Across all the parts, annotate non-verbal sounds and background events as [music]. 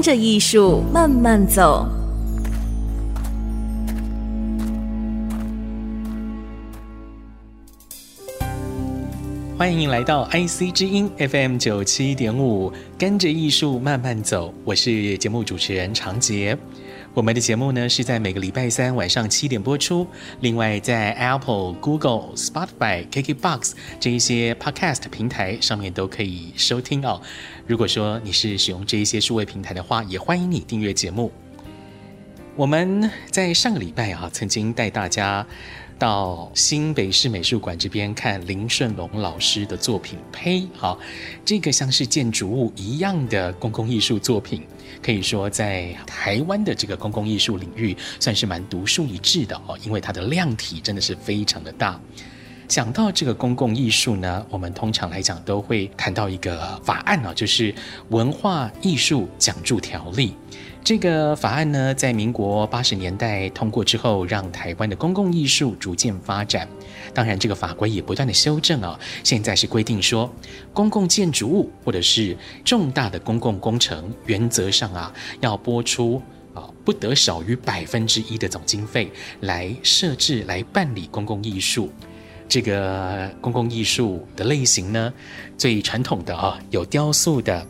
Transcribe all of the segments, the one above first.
跟着艺术慢慢走。欢迎来到 IC 之音 FM 九七点五，跟着艺术慢慢走。我是节目主持人常杰。我们的节目呢是在每个礼拜三晚上七点播出。另外，在 Apple、Google、Spotify、KKBox 这一些 Podcast 平台上面都可以收听哦。如果说你是使用这一些数位平台的话，也欢迎你订阅节目。我们在上个礼拜啊，曾经带大家。到新北市美术馆这边看林顺龙老师的作品《胚》，好，这个像是建筑物一样的公共艺术作品，可以说在台湾的这个公共艺术领域算是蛮独树一帜的哦，因为它的量体真的是非常的大。讲到这个公共艺术呢，我们通常来讲都会谈到一个法案呢，就是《文化艺术奖助条例》。这个法案呢，在民国八十年代通过之后，让台湾的公共艺术逐渐发展。当然，这个法规也不断的修正啊。现在是规定说，公共建筑物或者是重大的公共工程，原则上啊，要拨出啊不得少于百分之一的总经费来设置、来办理公共艺术。这个公共艺术的类型呢，最传统的啊，有雕塑的。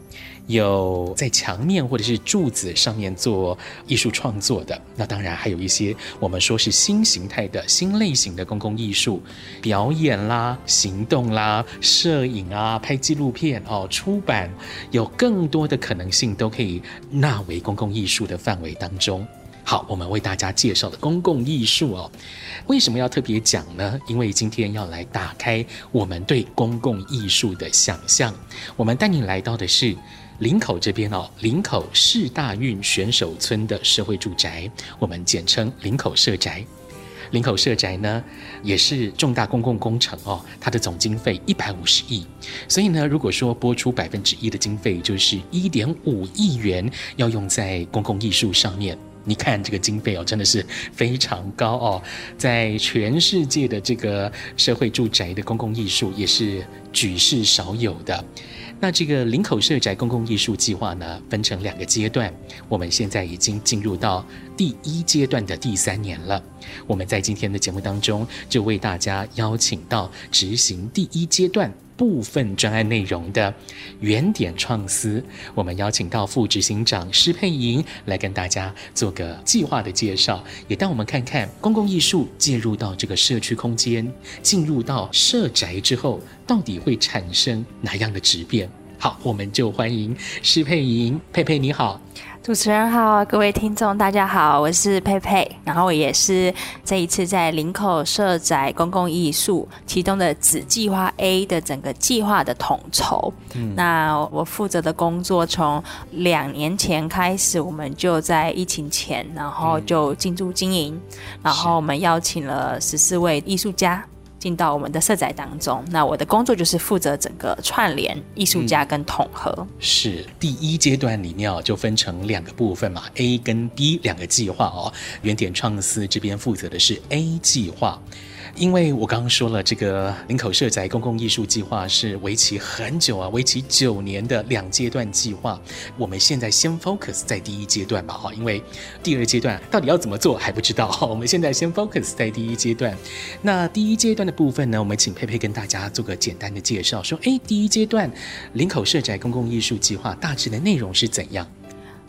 有在墙面或者是柱子上面做艺术创作的，那当然还有一些我们说是新形态的新类型的公共艺术，表演啦、行动啦、摄影啊、拍纪录片哦、出版，有更多的可能性都可以纳为公共艺术的范围当中。好，我们为大家介绍的公共艺术哦，为什么要特别讲呢？因为今天要来打开我们对公共艺术的想象，我们带你来到的是。林口这边哦，林口市大运选手村的社会住宅，我们简称林口社宅。林口社宅呢，也是重大公共工程哦，它的总经费一百五十亿。所以呢，如果说拨出百分之一的经费，就是一点五亿元，要用在公共艺术上面。你看这个经费哦，真的是非常高哦，在全世界的这个社会住宅的公共艺术，也是举世少有的。那这个林口社宅公共艺术计划呢，分成两个阶段，我们现在已经进入到第一阶段的第三年了。我们在今天的节目当中，就为大家邀请到执行第一阶段部分专案内容的原点创思，我们邀请到副执行长施佩莹来跟大家做个计划的介绍，也带我们看看公共艺术介入到这个社区空间，进入到社宅之后，到底会产生哪样的质变？好，我们就欢迎施佩莹，佩佩你好。主持人好，各位听众大家好，我是佩佩，然后我也是这一次在林口社宅公共艺术其中的子计划 A 的整个计划的统筹。嗯，那我负责的工作从两年前开始，我们就在疫情前，然后就进驻经营，嗯，然后我们邀请了十四位艺术家。进到我们的色彩当中，那我的工作就是负责整个串联艺术家跟统合。是第一阶段里面哦，就分成两个部分嘛，A 跟 B 两个计划哦。原点创思这边负责的是 A 计划。因为我刚刚说了，这个林口社宅公共艺术计划是为期很久啊，为期九年的两阶段计划。我们现在先 focus 在第一阶段吧，哈，因为第二阶段到底要怎么做还不知道。哈，我们现在先 focus 在第一阶段。那第一阶段的部分呢，我们请佩佩跟大家做个简单的介绍，说，哎，第一阶段林口社宅公共艺术计划大致的内容是怎样？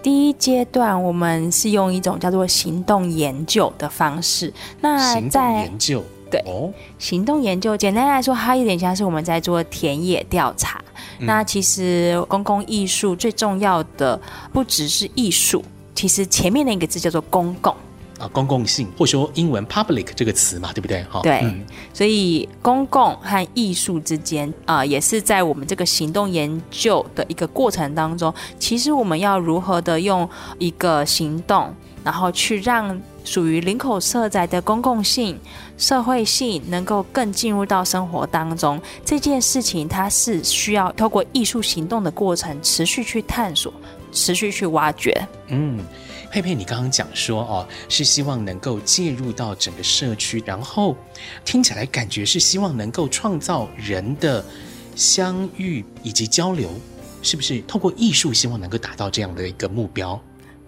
第一阶段我们是用一种叫做行动研究的方式。那在行动研究。对，行动研究简单来说，它有点像是我们在做田野调查。嗯。那其实公共艺术最重要的不只是艺术，其实前面那个字叫做公共。啊，公共性，或者说英文 public 这个词嘛，对不对？哈，对，嗯、所以公共和艺术之间啊、呃，也是在我们这个行动研究的一个过程当中，其实我们要如何的用一个行动，然后去让属于林口社宅的公共性、社会性能够更进入到生活当中，这件事情它是需要透过艺术行动的过程，持续去探索，持续去挖掘。嗯。佩佩，你刚刚讲说哦，是希望能够介入到整个社区，然后听起来感觉是希望能够创造人的相遇以及交流，是不是？透过艺术，希望能够达到这样的一个目标。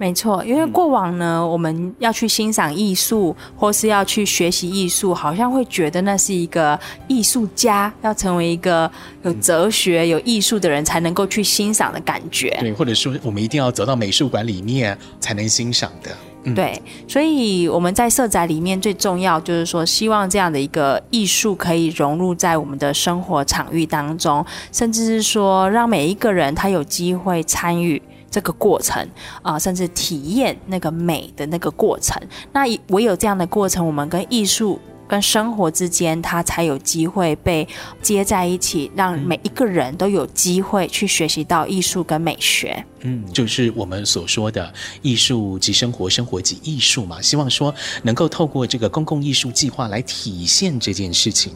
没错，因为过往呢，嗯、我们要去欣赏艺术，或是要去学习艺术，好像会觉得那是一个艺术家要成为一个有哲学、嗯、有艺术的人才能够去欣赏的感觉。对，或者说我们一定要走到美术馆里面才能欣赏的。嗯、对，所以我们在社宅里面最重要就是说，希望这样的一个艺术可以融入在我们的生活场域当中，甚至是说让每一个人他有机会参与。这个过程啊、甚至体验那个美的那个过程，那唯有这样的过程，我们跟艺术。跟生活之间，它才有机会被接在一起，让每一个人都有机会去学习到艺术跟美学。嗯，就是我们所说的艺术即生活，生活即艺术嘛。希望说能够透过这个公共艺术计划来体现这件事情。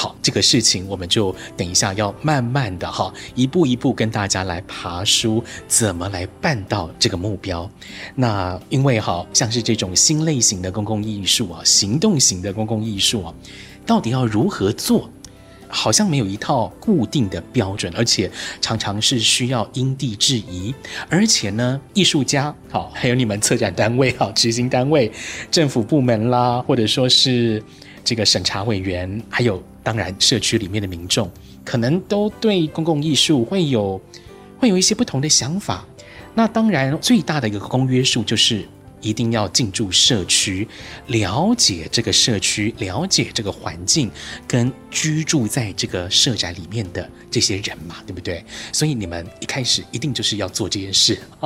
好，这个事情我们就等一下要慢慢的哈，一步一步跟大家来爬梳，怎么来办到这个目标。那因为哈，像是这种新类型的公共艺术啊，行动型的公共艺术啊，到底要如何做？好像没有一套固定的标准，而且常常是需要因地制宜。而且呢，艺术家好，还有你们策展单位好，执行单位、政府部门啦，或者说是这个审查委员，还有当然社区里面的民众，可能都对公共艺术会有会有一些不同的想法。那当然，最大的一个公约数就是。一定要进驻社区，了解这个社区，了解这个环境，跟居住在这个社宅里面的这些人嘛，对不对？所以你们一开始一定就是要做这件事。[laughs]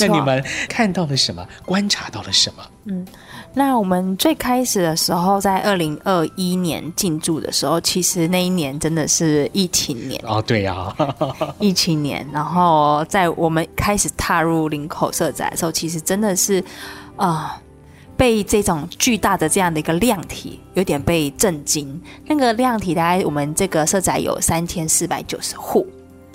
那你们看到了什么？观察到了什么？嗯。那我们最开始的时候，在二零二一年进驻的时候，其实那一年真的是疫情年哦，对呀，[laughs] 疫情年。然后在我们开始踏入林口社宅的时候，其实真的是啊、呃，被这种巨大的这样的一个量体有点被震惊。那个量体大概我们这个社宅有三千四百九十户，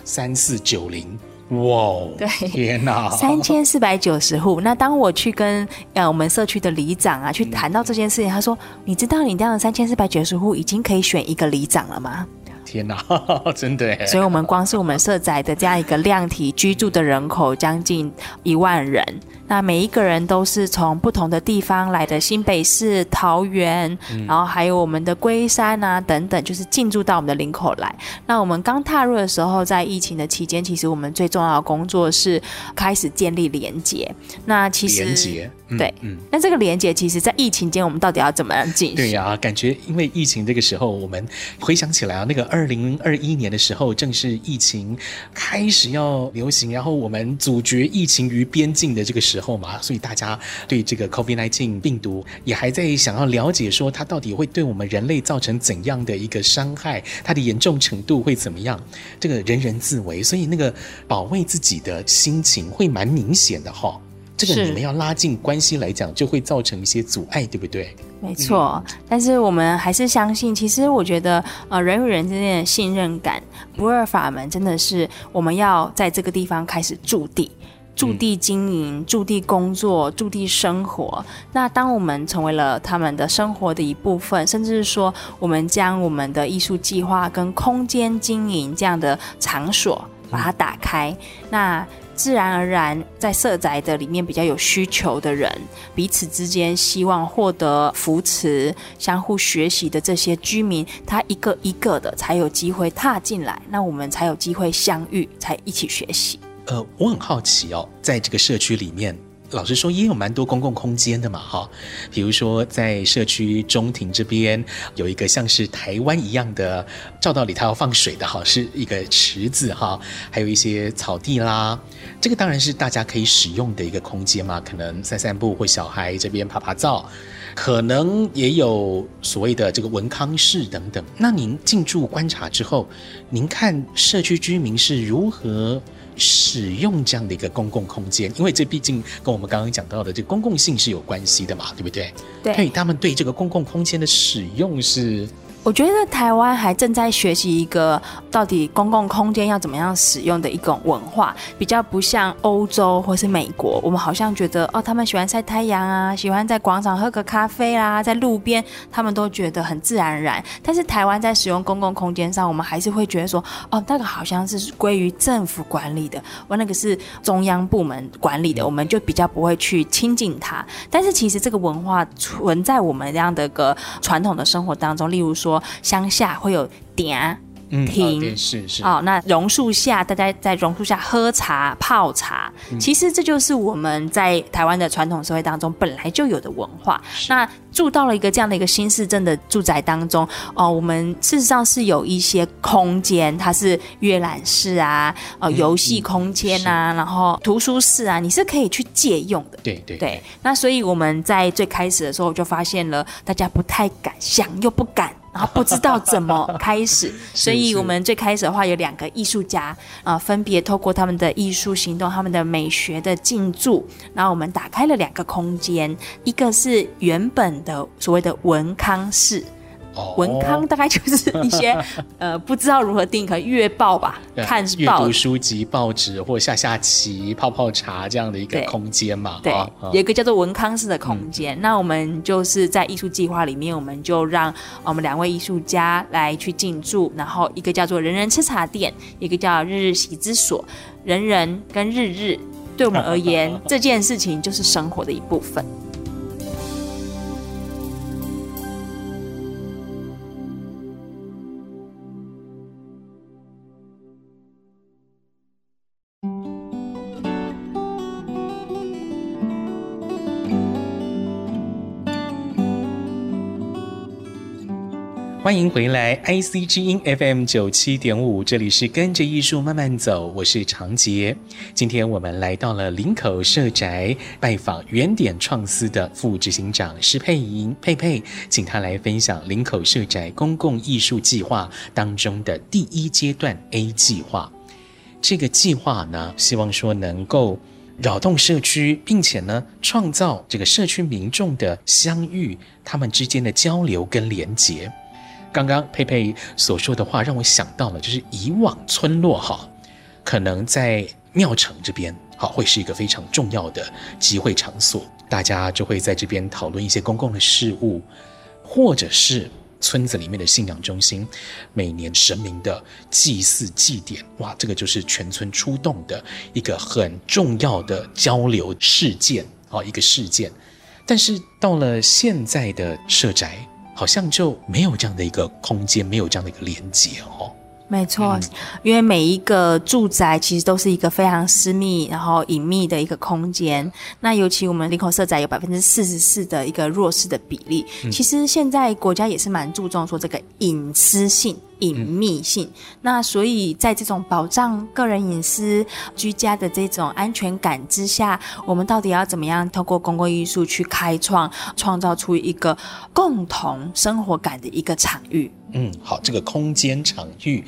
三四九零。哇，对，天哪，[laughs] 三千四百九十户。那当我去跟呃我们社区的里长啊去谈到这件事情，嗯、他说：“你知道你这样的三千四百九十户已经可以选一个里长了吗？”天哪，[laughs] 真的！所以，我们光是我们社宅的这样一个量体居住的人口将近一万人。那每一个人都是从不同的地方来的，新北市、桃园，嗯、然后还有我们的龟山啊等等，就是进驻到我们的林口来。那我们刚踏入的时候，在疫情的期间，其实我们最重要的工作是开始建立连接。那其实连结，嗯、对，嗯，那这个连接，其实在疫情间，我们到底要怎么样进行？对呀、啊，感觉因为疫情这个时候，我们回想起来啊，那个二零二一年的时候，正是疫情开始要流行，然后我们阻绝疫情于边境的这个时候。时候嘛，所以大家对这个 COVID-19 病毒也还在想要了解，说它到底会对我们人类造成怎样的一个伤害，它的严重程度会怎么样？这个人人自危，所以那个保卫自己的心情会蛮明显的哈。这个你们要拉近关系来讲，就会造成一些阻碍，对不对？没错，嗯、但是我们还是相信，其实我觉得，呃，人与人之间的信任感，不二法门真的是我们要在这个地方开始驻地。驻地经营、驻地工作、驻地生活。那当我们成为了他们的生活的一部分，甚至是说，我们将我们的艺术计划跟空间经营这样的场所把它打开，那自然而然，在社宅的里面比较有需求的人，彼此之间希望获得扶持、相互学习的这些居民，他一个一个的才有机会踏进来，那我们才有机会相遇，才一起学习。呃，我很好奇哦，在这个社区里面，老实说也有蛮多公共空间的嘛，哈，比如说在社区中庭这边有一个像是台湾一样的，照道理它要放水的哈，是一个池子哈，还有一些草地啦，这个当然是大家可以使用的一个空间嘛，可能散散步或小孩这边趴趴走。可能也有所谓的这个文康室等等。那您进驻观察之后，您看社区居民是如何使用这样的一个公共空间？因为这毕竟跟我们刚刚讲到的这个公共性是有关系的嘛，对不对？对。他们对这个公共空间的使用是。我觉得台湾还正在学习一个到底公共空间要怎么样使用的一种文化，比较不像欧洲或是美国，我们好像觉得哦，他们喜欢晒太阳啊，喜欢在广场喝个咖啡啦，在路边，他们都觉得很自然而然。但是台湾在使用公共空间上，我们还是会觉得说，哦，那个好像是归于政府管理的，我那个是中央部门管理的，我们就比较不会去亲近它。但是其实这个文化存在我们这样的一个传统的生活当中，例如说。乡下会有点亭、是是哦，那榕树下，大家在榕树下喝茶泡茶，嗯，其实这就是我们在台湾的传统社会当中本来就有的文化。那住到了一个这样的一个新市镇的住宅当中，哦，我们事实上是有一些空间，它是阅览室啊，呃，游戏空间啊，然后图书室啊，你是可以去借用的。对对对。那所以我们在最开始的时候就发现了，大家不太敢，想又不敢。然后不知道怎么 [laughs] 开始，所以我们最开始的话有两个艺术家啊、呃，分别透过他们的艺术行动、他们的美学的进驻，然后我们打开了两个空间，一个是原本的所谓的文康室。文康大概就是一些 [laughs] 呃，不知道如何定，可能月报吧，看报，阅读书籍、报纸或下下棋、泡泡茶这样的一个空间嘛。对，哦、有一个叫做文康式的空间、嗯。那我们就是在艺术计划里面，我们就让我们两位艺术家来去进驻，然后一个叫做人人吃茶店，一个叫日日习之所。人人跟日日，对我们而言，[laughs] 这件事情就是生活的一部分。欢迎回来，IC 之音 FM 九七点五，这里是跟着艺术慢慢走，我是长杰。今天我们来到了林口社宅，拜访原点创思的副执行长施佩莹佩佩，请她来分享林口社宅公共艺术计划当中的第一阶段 A 计划。这个计划呢，希望说能够扰动社区，并且呢，创造这个社区民众的相遇，他们之间的交流跟连结。刚刚佩佩所说的话让我想到了，就是以往村落哈，可能在庙埕这边好会是一个非常重要的集会场所，大家就会在这边讨论一些公共的事务，或者是村子里面的信仰中心，每年神明的祭祀祭典，哇，这个就是全村出动的一个很重要的交流事件啊，一个事件。但是到了现在的社宅。好像就没有这样的一个空间，没有这样的一个连接哦。没错，因为每一个住宅其实都是一个非常私密、然后隐秘的一个空间。那尤其我们林口社宅有百分之四十四的一个弱势的比例，其实现在国家也是蛮注重说这个隐私性。隐秘性，那所以在这种保障个人隐私、居家的这种安全感之下，我们到底要怎么样透过公共艺术去开创、创造出一个共同生活感的一个场域？嗯，好，这个空间场域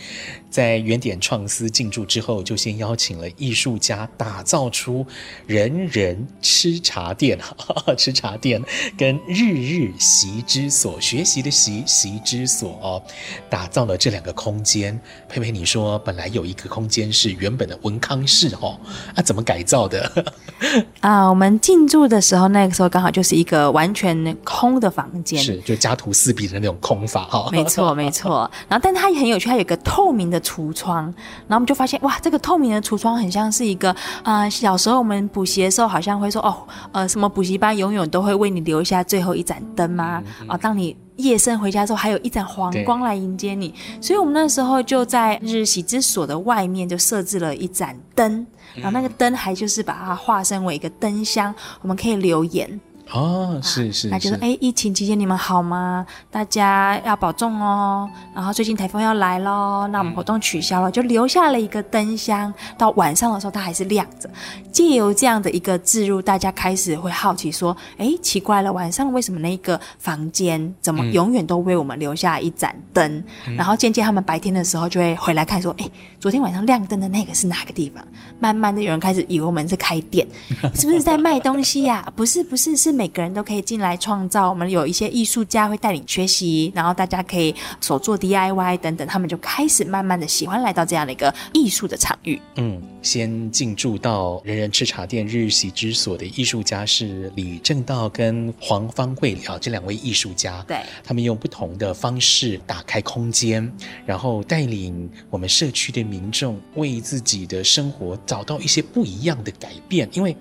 在原点创思进驻之后，就先邀请了艺术家打造出人人吃茶店，[laughs] 哈哈，吃茶店跟日日习之所学习的习习之所哦，打造了这两个空间。佩佩，你说本来有一个空间是原本的文康室哦，啊，怎么改造的？[laughs] 啊，我们进驻的时候，那个时候刚好就是一个完全空的房间，是就家徒四壁的那种空法哈，没错。没错，然后但它也很有趣，它有一个透明的橱窗，然后我们就发现哇，这个透明的橱窗很像是一个啊、呃，小时候我们补习的时候好像会说哦，呃，什么补习班永远都会为你留下最后一盏灯吗？啊、当你夜深回家之后，还有一盏黄光来迎接你，所以我们那时候就在日喜之所的外面就设置了一盏灯，然后那个灯还就是把它化身为一个灯箱，我们可以留言。哦，是是，那就是哎，疫情期间你们好吗？大家要保重哦。然后最近台风要来喽，那我们活动取消了，嗯、就留下了一个灯箱。到晚上的时候，它还是亮着。借由这样的一个置入，大家开始会好奇说：哎，奇怪了，晚上为什么那个房间怎么永远都为我们留下一盏灯？嗯、然后渐渐他们白天的时候就会回来看，说：哎，昨天晚上亮灯的那个是哪个地方？慢慢的有人开始以为我们是开店，是不是在卖东西呀、啊？不是，不是，是。每个人都可以进来创造，我们有一些艺术家会带领学习，然后大家可以手做 DIY 等等，他们就开始慢慢的喜欢来到这样的一个艺术的场域。嗯，先进驻到人人吃茶店日喜之所的艺术家是李正道跟黄方慧啊，这两位艺术家，对，他们用不同的方式打开空间，然后带领我们社区的民众为自己的生活找到一些不一样的改变，因为。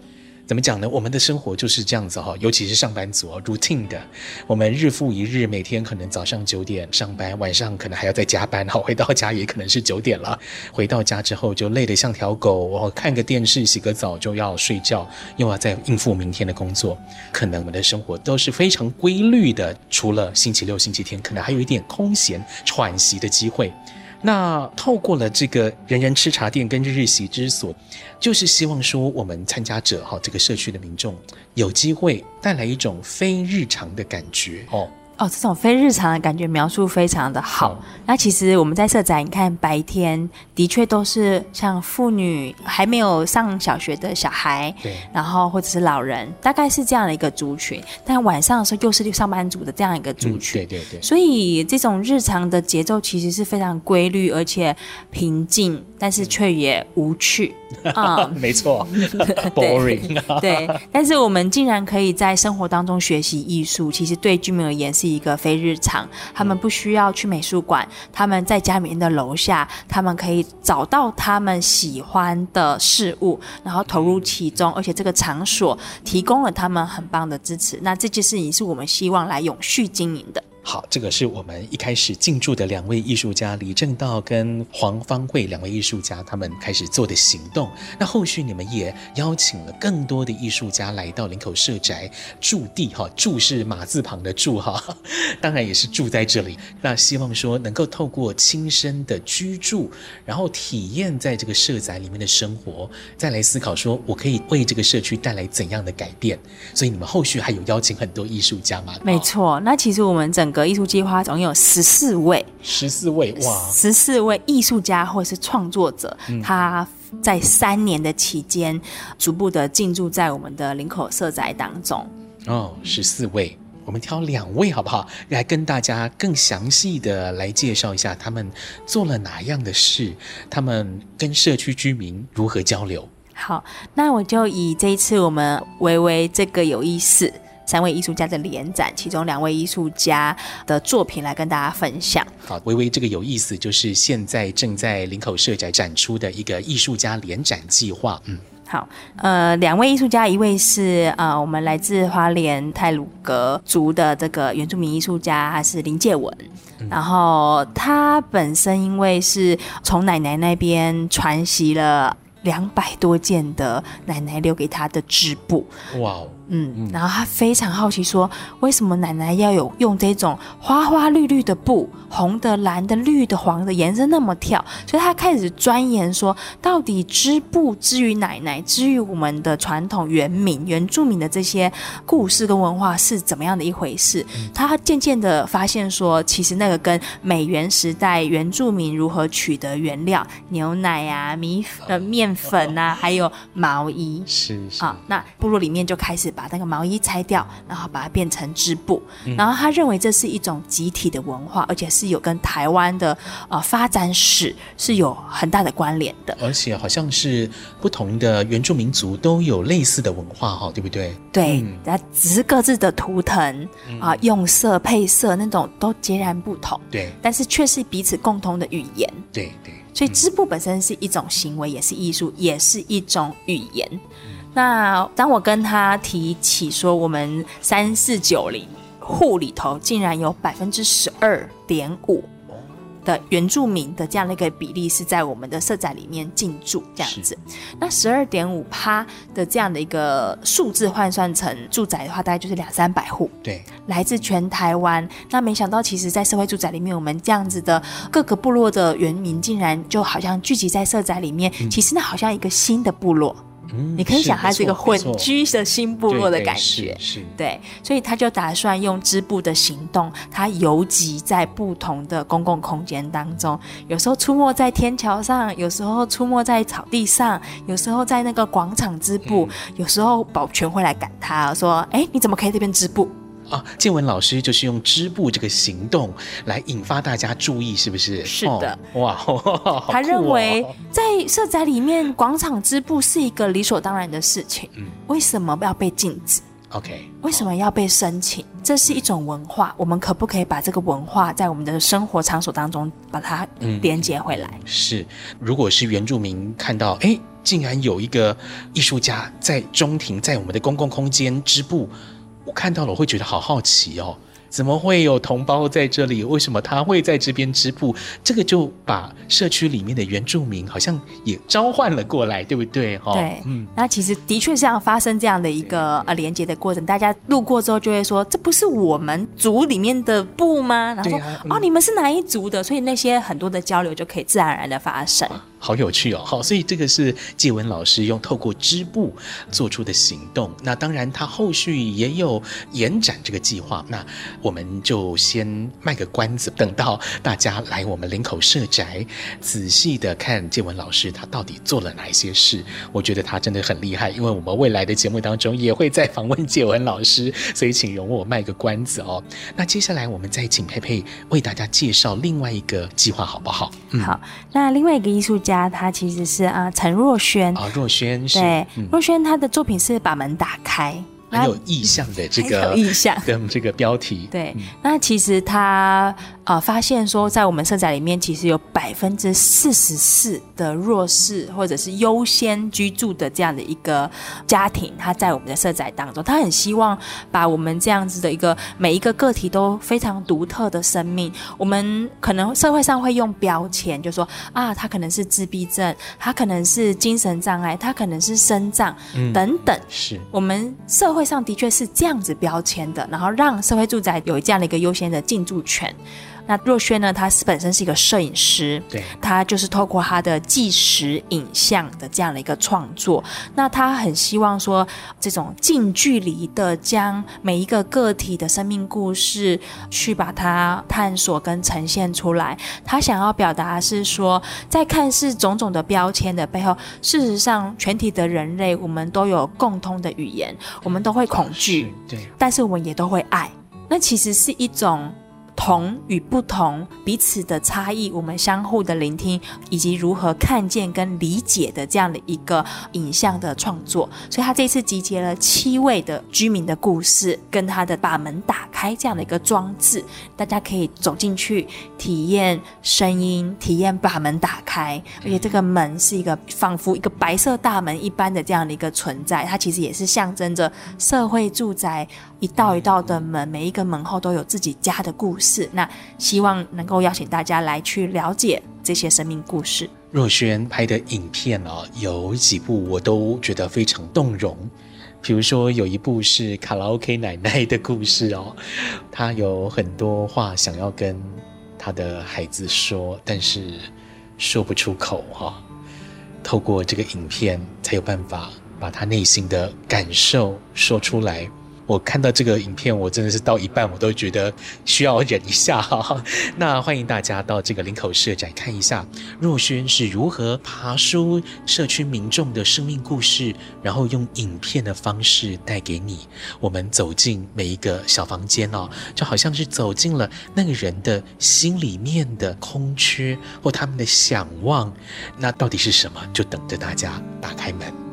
怎么讲呢？我们的生活就是这样子哈，尤其是上班族哦，routine 的，我们日复一日，每天可能早上九点上班，晚上可能还要再加班，好，[laughs] 回到家也可能是九点了。回到家之后就累得像条狗，我看个电视，洗个澡就要睡觉，又要再应付明天的工作。可能我们的生活都是非常规律的，除了星期六、星期天，可能还有一点空闲喘息的机会。那透过了这个人人吃茶店跟日日习之所，就是希望说我们参加者哈，这个社区的民众有机会带来一种非日常的感觉哦。哦，这种非日常的感觉描述非常的好。哦、那其实我们在社宅，你看白天的确都是像妇女还没有上小学的小孩，对，然后或者是老人，大概是这样的一个族群。但晚上的时候又是上班族的这样一个族群，嗯、对对对。所以这种日常的节奏其实是非常规律而且平静，但是却也无趣。[laughs] 啊，没错，[laughs] boring。[laughs] 对，但是我们竟然可以在生活当中学习艺术，其实对居民而言是一个非日常。他们不需要去美术馆，他们在家里面的楼下，他们可以找到他们喜欢的事物，然后投入其中，而且这个场所提供了他们很棒的支持。那这件事情是我们希望来永续经营的。好，这个是我们一开始进驻的两位艺术家李正道跟黄芳慧两位艺术家，他们开始做的行动。那后续你们也邀请了更多的艺术家来到林口社宅驻地，哈，驻是马字旁的驻，哈，当然也是住在这里。那希望说能够透过亲身的居住，然后体验在这个社宅里面的生活，再来思考说我可以为这个社区带来怎样的改变。所以你们后续还有邀请很多艺术家吗？没错，那其实我们整。个艺术计划总有十四位，十四位哇，十四位艺术家或者是创作者，嗯、他在三年的期间，逐步的进驻在我们的林口社宅当中。哦，十四位，我们挑两位好不好？来跟大家更详细的来介绍一下他们做了哪样的事，他们跟社区居民如何交流。好，那我就以这一次我们微微这个有意思。三位艺术家的联展，其中两位艺术家的作品来跟大家分享。好，微微这个有意思，就是现在正在林口社宅展出的一个艺术家联展计划。嗯，好，呃，两位艺术家，一位是呃我们来自花莲泰鲁格族的这个原住民艺术家，他是林介文。嗯、然后他本身因为是从奶奶那边传习了两百多件的奶奶留给他的织布。哇哦！嗯，然后他非常好奇，说为什么奶奶要有用这种花花绿绿的布，红的、蓝的、绿的、黄的颜色那么跳？所以他开始钻研说，到底织布之于奶奶，之于我们的传统原民、原住民的这些故事跟文化是怎么样的一回事？嗯、他渐渐的发现说，其实那个跟美元时代原住民如何取得原料，牛奶啊、米呃面粉啊，还有毛衣，是是啊，那部落里面就开始。把那个毛衣拆掉，然后把它变成织布。嗯、然后他认为这是一种集体的文化，而且是有跟台湾的呃发展史是有很大的关联的。而且好像是不同的原住民族都有类似的文化哈，对不对？对，那、嗯、只是各自的图腾啊、呃、用色配色那种都截然不同。对，但是却是彼此共同的语言。对对。所以织布本身是一种行为，也是艺术，也是一种语言。那当我跟他提起说，我们三四九零户里头竟然有百分之十二点五。的原住民的这样的一个比例是在我们的社宅里面进驻这样子，那十二点五趴的这样的一个数字换算成住宅的话，大概就是两三百户。对，来自全台湾。那没想到，其实，在社会住宅里面，我们这样子的各个部落的原民，竟然就好像聚集在社宅里面，嗯、其实那好像一个新的部落。嗯、你可以想，他是一个混居的新部落的感觉，是，对，所以他就打算用织布的行动，他游击在不同的公共空间当中，有时候出没在天桥上，有时候出没在草地上，有时候在那个广场织布，嗯、有时候保全会来赶他，说：“哎、欸，你怎么可以这边织布？”啊，建文老师就是用织布这个行动来引发大家注意，是不是？是的，哦、哇，[laughs] 他认为在社宅里面广场织布是一个理所当然的事情，嗯，为什么要被禁止？OK，为什么要被申请？哦、这是一种文化，我们可不可以把这个文化在我们的生活场所当中把它连接回来？嗯、是，如果是原住民看到，哎，竟然有一个艺术家在中庭，在我们的公共空间织布。我看到了，我会觉得好好奇哦，怎么会有同胞在这里？为什么他会在这边织布？这个就把社区里面的原住民好像也召唤了过来，对不对？哈，对，嗯，那其实的确是要发生这样的一个呃连接的过程。大家路过之后就会说：“这不是我们族里面的布吗？”然后说：“啊嗯、哦，你们是哪一族的？”所以那些很多的交流就可以自然而然的发生。好有趣哦，好，所以这个是纪文老师用透过织布做出的行动。那当然，他后续也有延展这个计划。那我们就先卖个关子，等到大家来我们林口社宅，仔细的看介文老师他到底做了哪一些事。我觉得他真的很厉害，因为我们未来的节目当中也会再访问介文老师，所以请容我卖个关子哦。那接下来我们再请佩佩为大家介绍另外一个计划，好不好？嗯、好，那另外一个艺术家。他其实是啊，陈若轩啊，若轩是对，嗯、若轩他的作品是把门打开。很有意向的这个意向跟这个标题，对。那其实他呃发现说，在我们社宅里面，其实有百分之四十四的弱势或者是优先居住的这样的一个家庭，他在我们的社宅当中，他很希望把我们这样子的一个每一个个体都非常独特的生命，我们可能社会上会用标签，就说啊，他可能是自闭症，他可能是精神障碍，他可能是身障、嗯、等等，是。我们社会上的确是这样子标签的，然后让社会住宅有这样的一个优先的进驻权。那若轩呢？他是本身是一个摄影师，对，他就是透过他的纪实影像的这样的一个创作，那他很希望说，这种近距离的将每一个个体的生命故事去把它探索跟呈现出来。他想要表达的是说，在看似种种的标签的背后，事实上全体的人类，我们都有共通的语言，我们都会恐惧，对，但是我们也都会爱。那其实是一种。同与不同，彼此的差异，我们相互的聆听，以及如何看见跟理解的这样的一个影像的创作。所以他这次集结了七位的居民的故事，跟他的把门打开这样的一个装置，大家可以走进去体验声音，体验把门打开。而且这个门是一个仿佛一个白色大门一般的这样的一个存在，它其实也是象征着社会住宅一道一道的门，每一个门后都有自己家的故事。那希望能够邀请大家来去了解这些生命故事。若萱拍的影片哦，有几部我都觉得非常动容。比如说有一部是卡拉 OK 奶奶的故事哦，她有很多话想要跟她的孩子说，但是说不出口哈、透过这个影片，才有办法把她内心的感受说出来。我看到这个影片，我真的是到一半我都觉得需要忍一下哈。[laughs] 那欢迎大家到这个林口社宅看一下，若轩是如何爬梳社区民众的生命故事，然后用影片的方式带给你。我们走进每一个小房间哦，就好像是走进了那个人的心里面的空缺或他们的想望。那到底是什么？就等着大家打开门。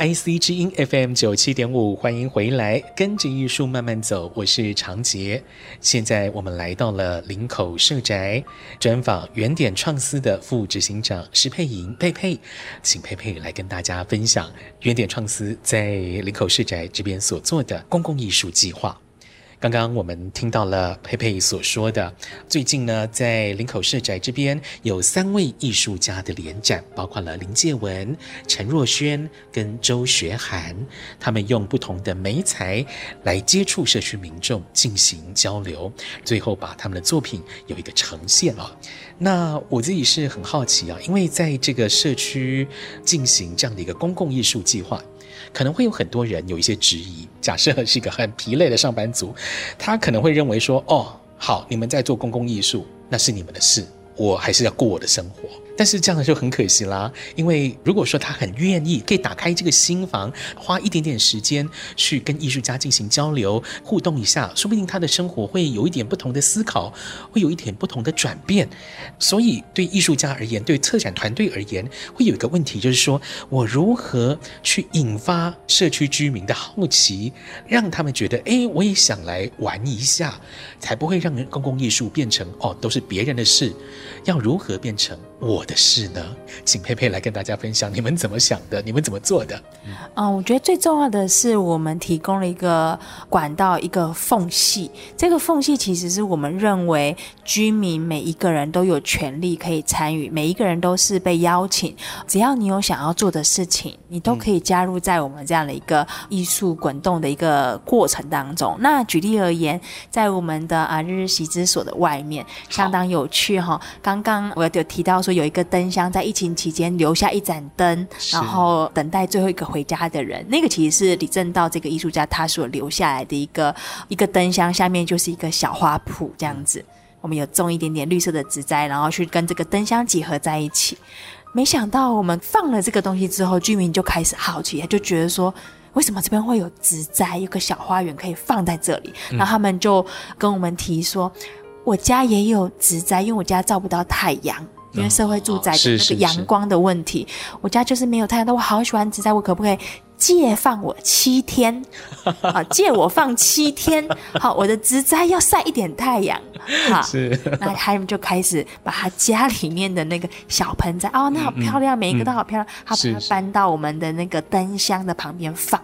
IC 之音 FM 九七点五，欢迎回来，跟着艺术慢慢走，我是长杰。现在我们来到了林口社宅，专访原点创思的副执行长石佩莹佩佩，请佩佩来跟大家分享原点创思在林口社宅这边所做的公共艺术计划。刚刚我们听到了佩佩所说的，最近呢，在林口社宅这边有三位艺术家的联展，包括了林介文、陈若轩跟周学涵，他们用不同的媒材来接触社区民众进行交流，最后把他们的作品有一个呈现啊。那我自己是很好奇啊，因为在这个社区进行这样的一个公共艺术计划。可能会有很多人有一些质疑。假设是一个很疲累的上班族，他可能会认为说：“哦，好，你们在做公共艺术，那是你们的事，我还是要过我的生活。”但是这样就很可惜啦，因为如果说他很愿意，可以打开这个心房，花一点点时间去跟艺术家进行交流互动一下，说不定他的生活会有一点不同的思考，会有一点不同的转变。所以对艺术家而言，对策展团队而言，会有一个问题，就是说我如何去引发社区居民的好奇，让他们觉得，哎，我也想来玩一下，才不会让人公共艺术变成哦，都是别人的事。要如何变成我的事呢？请佩佩来跟大家分享，你们怎么想的？你们怎么做的？嗯，嗯，我觉得最重要的是，我们提供了一个管道，一个缝隙。这个缝隙其实是我们认为居民每一个人都有权利可以参与，每一个人都是被邀请。只要你有想要做的事情，你都可以加入在我们这样的一个艺术滚动的一个过程当中。那举例而言，在我们的啊日日习之所的外面，相当有趣哈。刚刚我有提到说，有一个灯箱在疫情期间留下一盏灯，然后等待最后一个回家的人。那个其实是李政道这个艺术家他所留下来的一个一个灯箱，下面就是一个小花圃这样子。我们有种一点点绿色的植栽，然后去跟这个灯箱结合在一起。没想到我们放了这个东西之后，居民就开始好奇，他就觉得说，为什么这边会有植栽，有个小花园可以放在这里？然后他们就跟我们提说。我家也有植栽，因为我家照不到太阳，因为社会住宅的那个阳光的问题，我家就是没有太阳。但我好喜欢植栽，我可不可以借放我七天？[laughs] 啊，借我放七天。好，我的植栽要晒一点太阳。[laughs] 好，是。那他们就开始把他家里面的那个小盆栽，哦，那好漂亮，嗯、每一个都好漂亮。他把它搬到我们的那个灯箱的旁边放。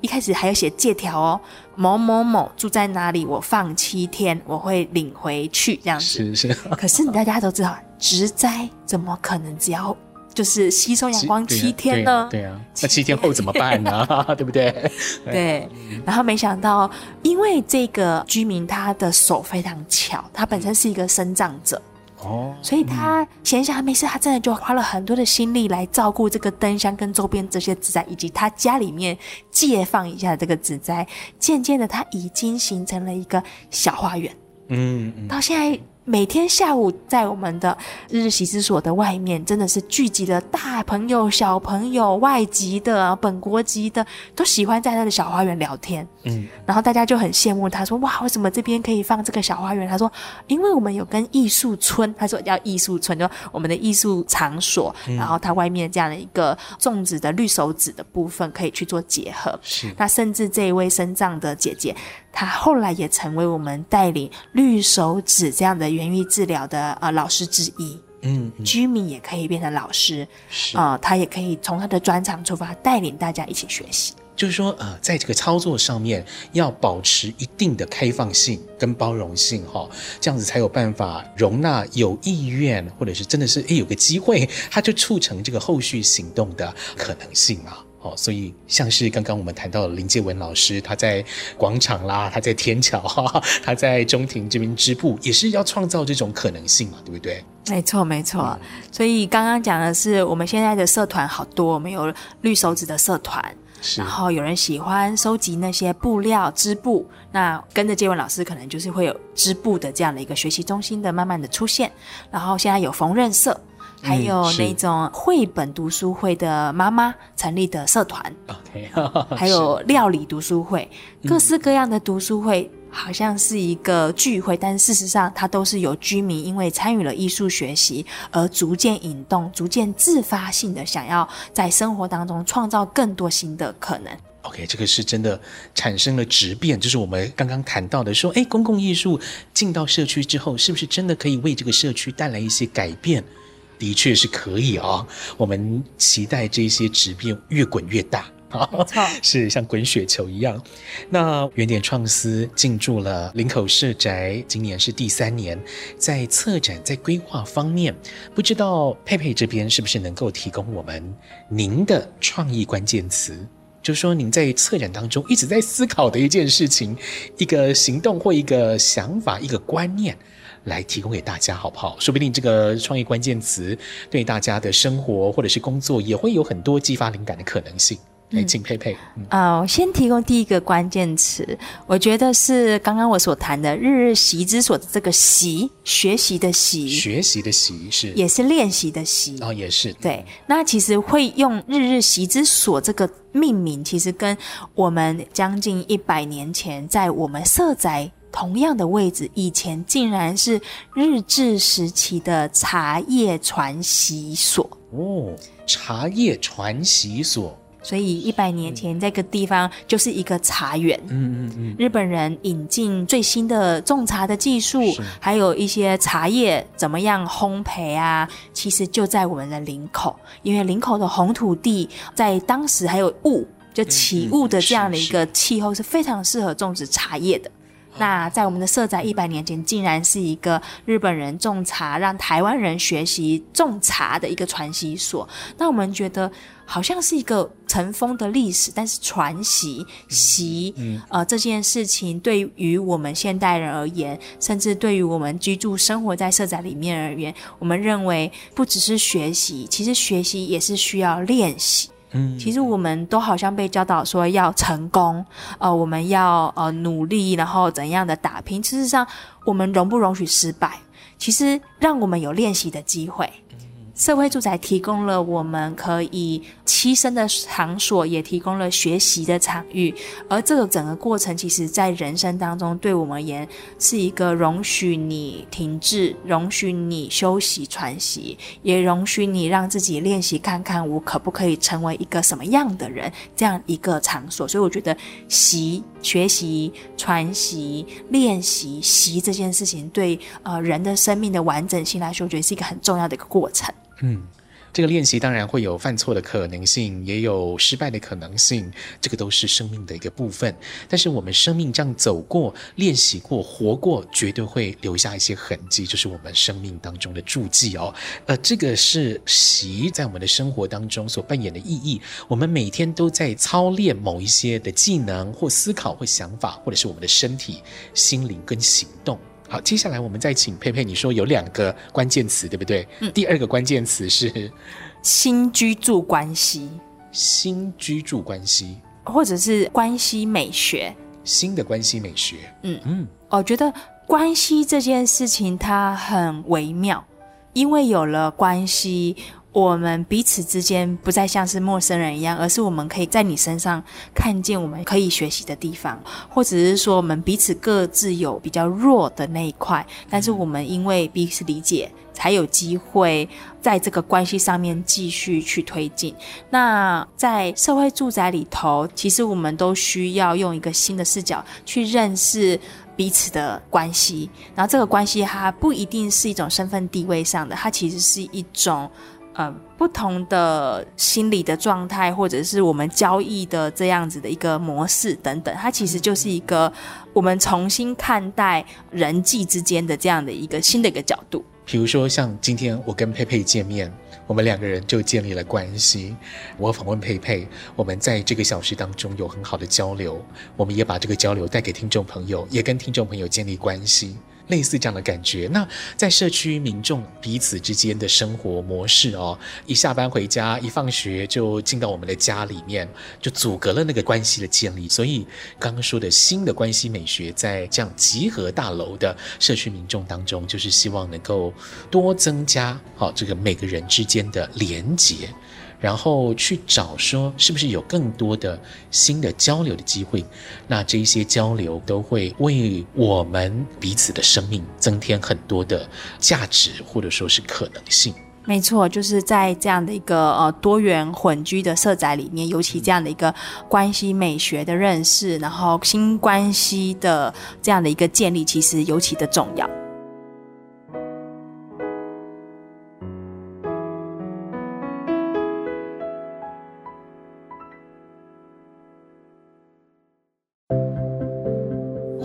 一开始还有写借条哦，某某某住在哪里，我放七天，我会领回去这样子。是是。[laughs] 可是你大家都知道，植栽怎么可能只要就是吸收阳光七天呢？对啊，对啊，那七天后怎么办呢？[laughs] 对不 [laughs] 对？对。然后没想到，因为这个居民他的手非常巧，他本身是一个生长者。哦，所以他闲暇没事，他真的就花了很多的心力来照顾这个灯箱跟周边这些植栽，以及他家里面借放一下这个植栽。渐渐的，他已经形成了一个小花园。嗯，嗯，到现在。每天下午在我们的日日习之所的外面，真的是聚集了大朋友、小朋友、外籍的、本国籍的，都喜欢在他的小花园聊天。嗯，然后大家就很羡慕他，说：“哇，为什么这边可以放这个小花园？”他说：“因为我们有跟艺术村，他说叫艺术村，就我们的艺术场所，嗯、然后它外面这样的一个种植的绿手指的部分可以去做结合。是，那甚至这一位身障的姐姐。”她后来也成为我们带领绿手指这样的园艺治疗的呃老师之一。嗯，嗯，居民也可以变成老师，是啊、呃，他也可以从他的专长出发，带领大家一起学习。就是说，呃，在这个操作上面要保持一定的开放性跟包容性，哈，这样子才有办法容纳有意愿或者是真的是诶有个机会，他就促成这个后续行动的可能性嘛。[laughs] 哦，所以像是刚刚我们谈到的林介文老师，他在广场啦，他在天桥，哈，[laughs] 他在中庭这边织布，也是要创造这种可能性嘛，对不对？没错，没错。嗯、所以刚刚讲的是，我们现在的社团好多，我们有绿手指的社团，是然后有人喜欢收集那些布料织布，那跟着杰文老师，可能就是会有织布的这样的一个学习中心的慢慢的出现。然后现在有缝纫社。还有那种绘本读书会的妈妈成立的社团，OK，[laughs] 还有料理读书会，各式各样的读书会。好像是一个聚会，但事实上，它都是由居民因为参与了艺术学习而逐渐引动、逐渐自发性的想要在生活当中创造更多新的可能。OK，这个是真的产生了质变，就是我们刚刚谈到的，说，哎，公共艺术进到社区之后，是不是真的可以为这个社区带来一些改变？的确是可以啊、哦，我们期待这些质变越滚越大。[laughs] 没错，是像滚雪球一样。那原点创思进驻了林口社宅，今年是第三年，在策展在规划方面，不知道佩佩这边是不是能够提供我们您的创意关键词？就是说您在策展当中一直在思考的一件事情，一个行动或一个想法、一个观念，来提供给大家，好不好？说不定这个创意关键词对大家的生活或者是工作也会有很多激发灵感的可能性。来，请佩佩。啊、嗯，我先提供第一个关键词，我觉得是刚刚我所谈的“日日习之所”的这个“习”，学习的“习”，学习的“习”是，也是练习的“习”。哦，也是。对，那其实会用“日日习之所”这个命名，其实跟我们将近一百年前在我们社宅同样的位置，以前竟然是日治时期的茶叶传习所。哦，茶叶传习所。所以一百年前，这个地方就是一个茶园。嗯嗯嗯。日本人引进最新的种茶的技术，还有一些茶叶怎么样烘焙啊，其实就在我们的林口。因为林口的红土地，在当时还有雾，就起雾的这样的一个气候是非常适合种植茶叶的。那在我们的社宅一百年前，竟然是一个日本人种茶，让台湾人学习种茶的一个传习所。那我们觉得。好像是一个尘封的历史，但是传习习，呃，这件事情对于我们现代人而言，甚至对于我们居住生活在社宅里面而言，我们认为不只是学习，其实学习也是需要练习。其实我们都好像被教导说要成功，呃，我们要呃努力，然后怎样的打拼。事实上，我们容不容许失败？其实让我们有练习的机会。社会住宅提供了我们可以栖身的场所，也提供了学习的场域。而这个整个过程，其实在人生当中，对我们而言是一个容许你停滞、容许你休息喘息，也容许你让自己练习看看我可不可以成为一个什么样的人，这样一个场所。所以我觉得习、学习、喘息、练习、习这件事情，对呃人的生命的完整性来说，我觉得是一个很重要的一个过程。嗯，这个练习当然会有犯错的可能性，也有失败的可能性，这个都是生命的一个部分。但是我们生命这样走过、练习过、活过，绝对会留下一些痕迹，就是我们生命当中的注记哦。呃，这个是习在我们的生活当中所扮演的意义。我们每天都在操练某一些的技能，或思考，或想法，或者是我们的身体、心灵跟行动。好，接下来我们再请佩佩，你说有两个关键词，对不对？嗯。第二个关键词是新居住关系，新居住关系，或者是关系美学，新的关系美学。嗯嗯，我觉得关系这件事情它很微妙，因为有了关系。我们彼此之间不再像是陌生人一样，而是我们可以在你身上看见我们可以学习的地方，或者是说我们彼此各自有比较弱的那一块，但是我们因为彼此理解，才有机会在这个关系上面继续去推进。那在社会住宅里头，其实我们都需要用一个新的视角去认识彼此的关系，然后这个关系它不一定是一种身份地位上的，它其实是一种。呃，不同的心理的状态，或者是我们交易的这样子的一个模式等等，它其实就是一个我们重新看待人际之间的这样的一个新的一个角度。比如说，像今天我跟佩佩见面，我们两个人就建立了关系。我访问佩佩，我们在这个小时当中有很好的交流，我们也把这个交流带给听众朋友，也跟听众朋友建立关系。类似这样的感觉。那在社区民众彼此之间的生活模式哦，一下班回家，一放学就进到我们的家里面，就阻隔了那个关系的建立。所以刚刚说的新的关系美学，在这样集合大楼的社区民众当中，就是希望能够多增加好这个每个人之间的连结。然后去找说是不是有更多的新的交流的机会，那这一些交流都会为我们彼此的生命增添很多的价值，或者说是可能性。没错，就是在这样的一个呃多元混居的社宅里面，尤其这样的一个关系美学的认识，然后新关系的这样的一个建立，其实尤其的重要。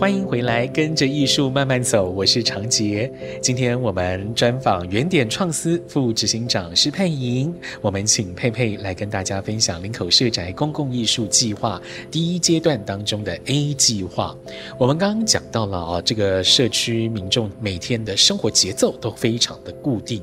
欢迎回来，跟着艺术慢慢走。我是长杰。今天我们专访原点创思副执行长施佩莹。我们请佩佩来跟大家分享林口社宅公共艺术计划第一阶段当中的 A 计划。我们刚刚讲到了啊，这个社区民众每天的生活节奏都非常的固定。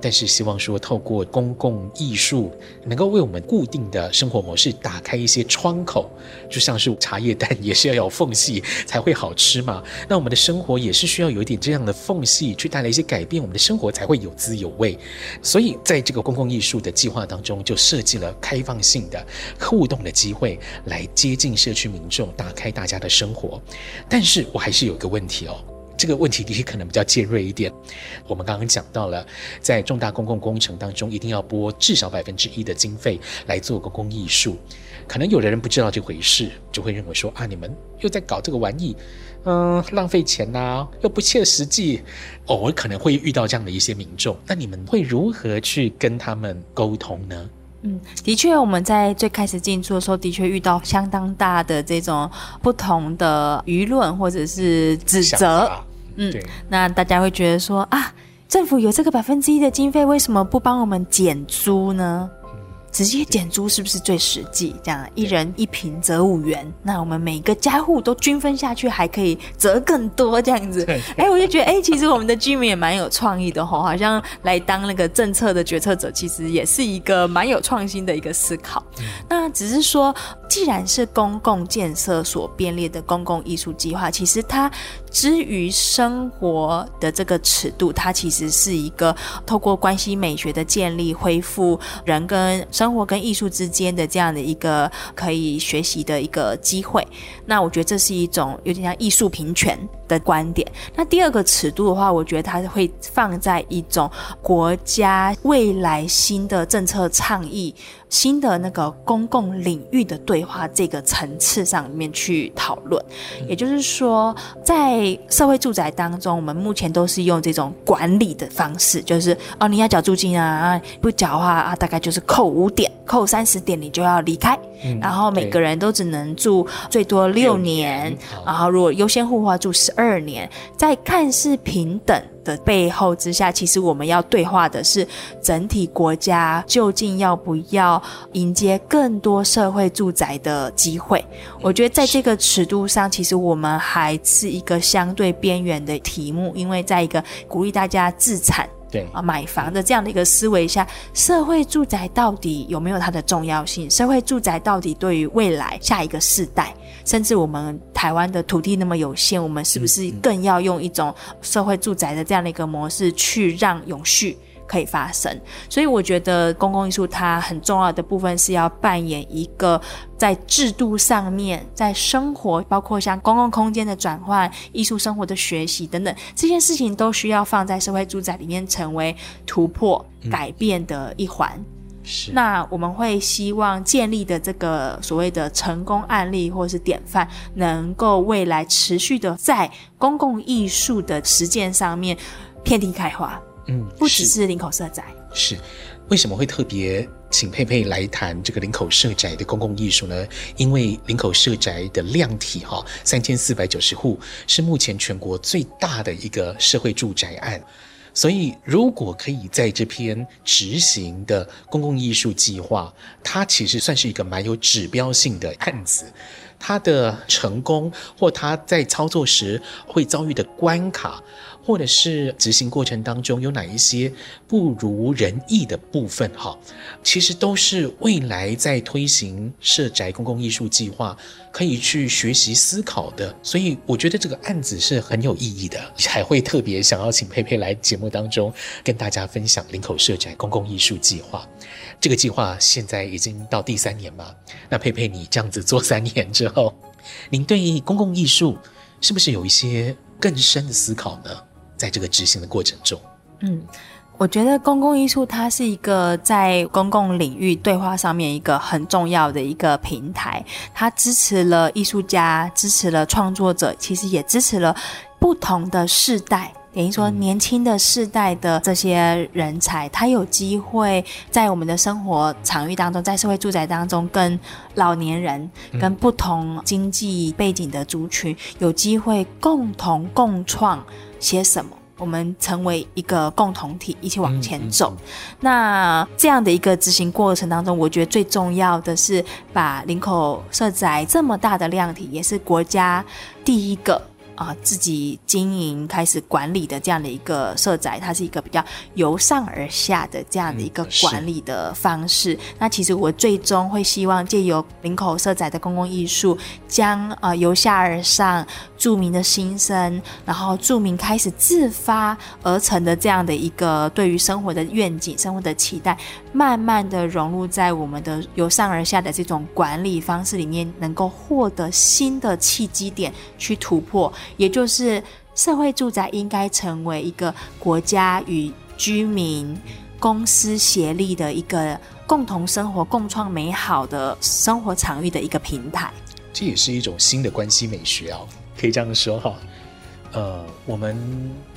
但是希望说，透过公共艺术，能够为我们固定的生活模式打开一些窗口，就像是茶叶蛋也是要有缝隙才会好吃嘛。那我们的生活也是需要有一点这样的缝隙，去带来一些改变，我们的生活才会有滋有味。所以在这个公共艺术的计划当中，就设计了开放性的互动的机会，来接近社区民众，打开大家的生活。但是我还是有一个问题哦。这个问题的确可能比较尖锐一点。我们刚刚讲到了，在重大公共工程当中，一定要拨至少百分之一的经费来做公共艺术。可能有的人不知道这回事，就会认为说啊，你们又在搞这个玩意，嗯，浪费钱呐、啊，又不切实际。偶尔可能会遇到这样的一些民众，那你们会如何去跟他们沟通呢？嗯，的确，我们在最开始进驻的时候，的确遇到相当大的这种不同的舆论或者是指责。嗯，对，那大家会觉得说啊，政府有这个百分之一的经费，为什么不帮我们减租呢？直接减租是不是最实际？这样一人一瓶折五元，那我们每个家户都均分下去，还可以折更多这样子。哎，我就觉得，哎，其实我们的居民也蛮有创意的吼，好像来当那个政策的决策者，其实也是一个蛮有创新的一个思考。那只是说，既然是公共建设所编列的公共艺术计划，其实它之于生活的这个尺度，它其实是一个透过关系美学的建立，恢复人跟生活跟艺术之间的这样的一个可以学习的一个机会。那我觉得这是一种有点像艺术平权的观点。那第二个尺度的话，我觉得它会放在一种国家未来新的政策倡议。新的那个公共领域的对话这个层次上面去讨论，也就是说，在社会住宅当中，我们目前都是用这种管理的方式，就是哦，你要缴租金啊，不缴的话啊，大概就是扣五点，扣三十点你就要离开，嗯，然后每个人都只能住最多六年，年，然后如果优先户的话住十二年，在看似平等的背后之下，其实我们要对话的是整体国家究竟要不要迎接更多社会住宅的机会。我觉得在这个尺度上，其实我们还是一个相对边缘的题目，因为在一个鼓励大家自产。对。啊，买房的这样的一个思维下，社会住宅到底有没有它的重要性？社会住宅到底对于未来下一个世代，甚至我们台湾的土地那么有限，我们是不是更要用一种社会住宅的这样的一个模式去让永续可以发生？所以我觉得公共艺术它很重要的部分是要扮演一个。在制度上面，在生活，包括像公共空间的转换、艺术生活的学习等等，这些事情都需要放在社会住宅里面，成为突破、改变的一环。嗯、是。那我们会希望建立的这个所谓的成功案例或是典范，能够未来持续的在公共艺术的实践上面遍地开花。嗯，不只是林口社宅。是。为什么会特别请佩佩来谈这个林口社宅的公共艺术呢？因为林口社宅的量体哈三千四百九十户是目前全国最大的一个社会住宅案，所以如果可以在这篇执行的公共艺术计划，它其实算是一个蛮有指标性的案子。它的成功或它在操作时会遭遇的关卡。或者是执行过程当中有哪一些不如人意的部分？哈，其实都是未来在推行社宅公共艺术计划可以去学习思考的。所以我觉得这个案子是很有意义的，还会特别想要请佩佩来节目当中跟大家分享林口社宅公共艺术计划。这个计划现在已经到第三年嘛？那佩佩，你这样子做三年之后，您对公共艺术是不是有一些更深的思考呢？在这个执行的过程中，嗯，我觉得公共艺术它是一个在公共领域对话上面一个很重要的一个平台，它支持了艺术家，支持了创作者，其实也支持了不同的世代，等于说年轻的世代的这些人才，他有机会在我们的生活场域当中，在社会住宅当中，跟老年人、跟不同经济背景的族群有机会共同共创。写什么？我们成为一个共同体，一起往前走。嗯嗯、那这样的一个执行过程当中，我觉得最重要的是把林口社宅这么大的量体，也是国家第一个。啊，自己经营开始管理的这样的一个社宅，它是一个比较由上而下的这样的一个管理的方式。嗯、那其实我最终会希望借由林口社宅的公共艺术，将呃由下而上住民的心声，然后住民开始自发而成的这样的一个对于生活的愿景、生活的期待，慢慢的融入在我们的由上而下的这种管理方式里面，能够获得新的契机点去突破。也就是社会住宅应该成为一个国家与居民、公司协力的一个共同生活、共创美好的生活场域的一个平台。这也是一种新的关系美学哦，可以这样说哈。呃，我们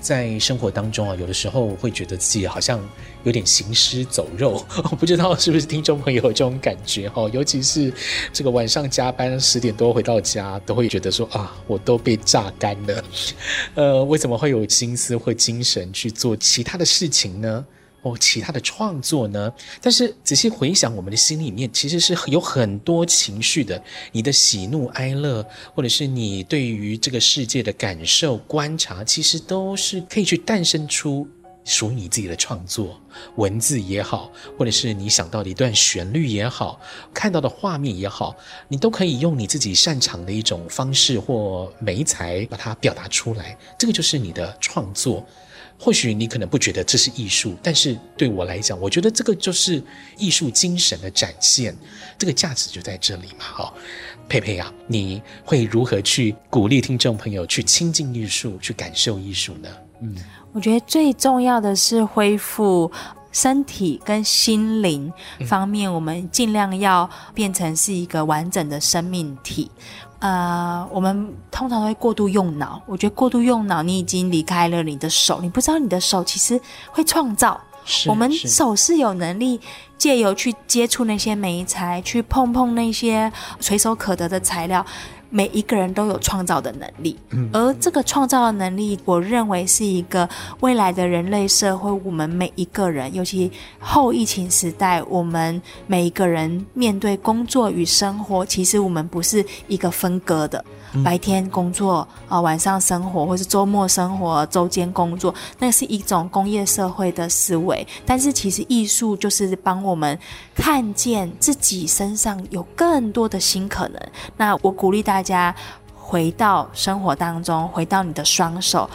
在生活当中啊，有的时候会觉得自己好像有点行尸走肉，[laughs] 我不知道是不是听众朋友有这种感觉哈。尤其是这个晚上加班十点多回到家，都会觉得说啊，我都被榨干了。呃，为什么会有心思或精神去做其他的事情呢？哦，其他的创作呢？但是仔细回想，我们的心里面其实是有很多情绪的。你的喜怒哀乐，或者是你对于这个世界的感受、观察，其实都是可以去诞生出属于你自己的创作。文字也好，或者是你想到的一段旋律也好，看到的画面也好，你都可以用你自己擅长的一种方式或媒材把它表达出来。这个就是你的创作。或许你可能不觉得这是艺术，但是对我来讲，我觉得这个就是艺术精神的展现，这个价值就在这里嘛。好，佩佩啊，你会如何去鼓励听众朋友去亲近艺术，去感受艺术呢？嗯，我觉得最重要的是恢复身体跟心灵方面，我们尽量要变成是一个完整的生命体。呃，我们通常都会过度用脑。我觉得过度用脑，你已经离开了你的手，你不知道你的手其实会创造。我们手是有能力借由去接触那些美材，去碰碰那些随手可得的材料。每一个人都有创造的能力，而这个创造的能力，我认为是一个未来的人类社会。我们每一个人，尤其后疫情时代，我们每一个人面对工作与生活，其实我们不是一个分割的。白天工作啊，晚上生活，或是周末生活，周间工作，那是一种工业社会的思维。但是其实艺术就是帮我们看见自己身上有更多的新可能。那我鼓励大家。大家回到生活当中，回到你的双手。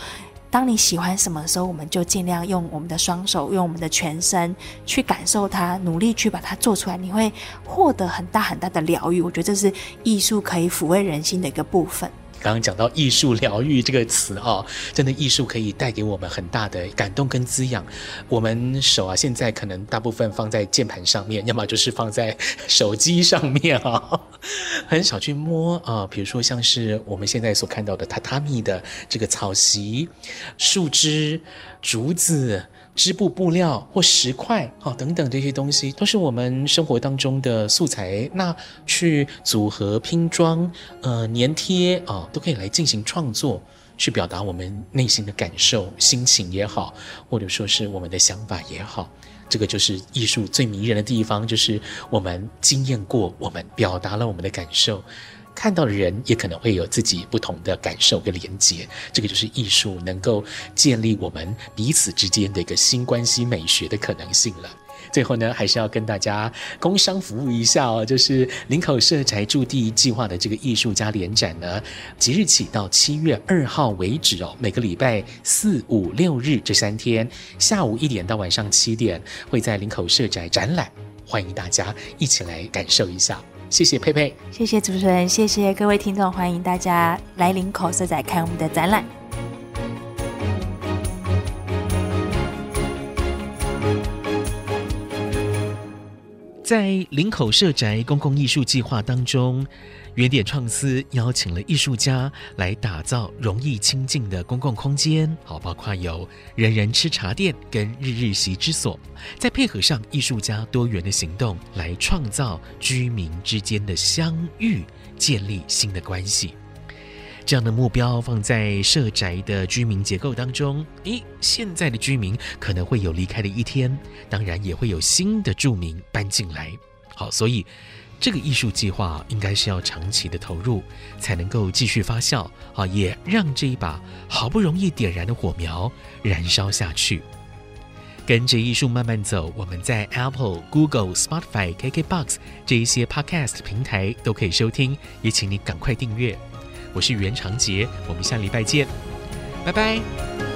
当你喜欢什么的时候，我们就尽量用我们的双手，用我们的全身去感受它，努力去把它做出来。你会获得很大很大的疗愈。我觉得这是艺术可以抚慰人心的一个部分。刚刚讲到艺术疗愈这个词啊，真的艺术可以带给我们很大的感动跟滋养。我们手啊，现在可能大部分放在键盘上面，要么就是放在手机上面啊，[laughs] 很少去摸啊。比如说像是我们现在所看到的榻榻米的这个草席、树枝、竹子。织布布料或石块啊等等这些东西，都是我们生活当中的素材。那去组合拼装，呃，粘贴啊，都可以来进行创作，去表达我们内心的感受、心情也好，或者说是我们的想法也好。这个就是艺术最迷人的地方，就是我们经验过，我们表达了我们的感受。看到的人也可能会有自己不同的感受跟连接。这个就是艺术能够建立我们彼此之间的一个新关系美学的可能性了。最后呢，还是要跟大家工商服务一下哦，就是林口社宅驻地计划的这个艺术家联展呢，即日起到七月二号为止哦，每个礼拜四、五、六日这三天，下午一点到晚上七点，会在林口社宅展览，欢迎大家一起来感受一下。谢谢佩佩，谢谢主持人，谢谢各位听众，欢迎大家来林口社宅看我们的展览。在林口社宅公共艺术计划当中，原点创思邀请了艺术家来打造容易亲近的公共空间，好，包括有人人吃茶店跟日日习之所，再配合上艺术家多元的行动，来创造居民之间的相遇，建立新的关系。这样的目标放在社宅的居民结构当中，诶，现在的居民可能会有离开的一天，当然也会有新的住民搬进来。好，所以这个艺术计划应该是要长期的投入，才能够继续发酵，啊，也让这一把好不容易点燃的火苗燃烧下去。跟着艺术慢慢走，我们在 Apple、Google、Spotify、KKBox 这一些 Podcast 平台都可以收听，也请你赶快订阅。我是袁长杰，我们下礼拜见，拜拜。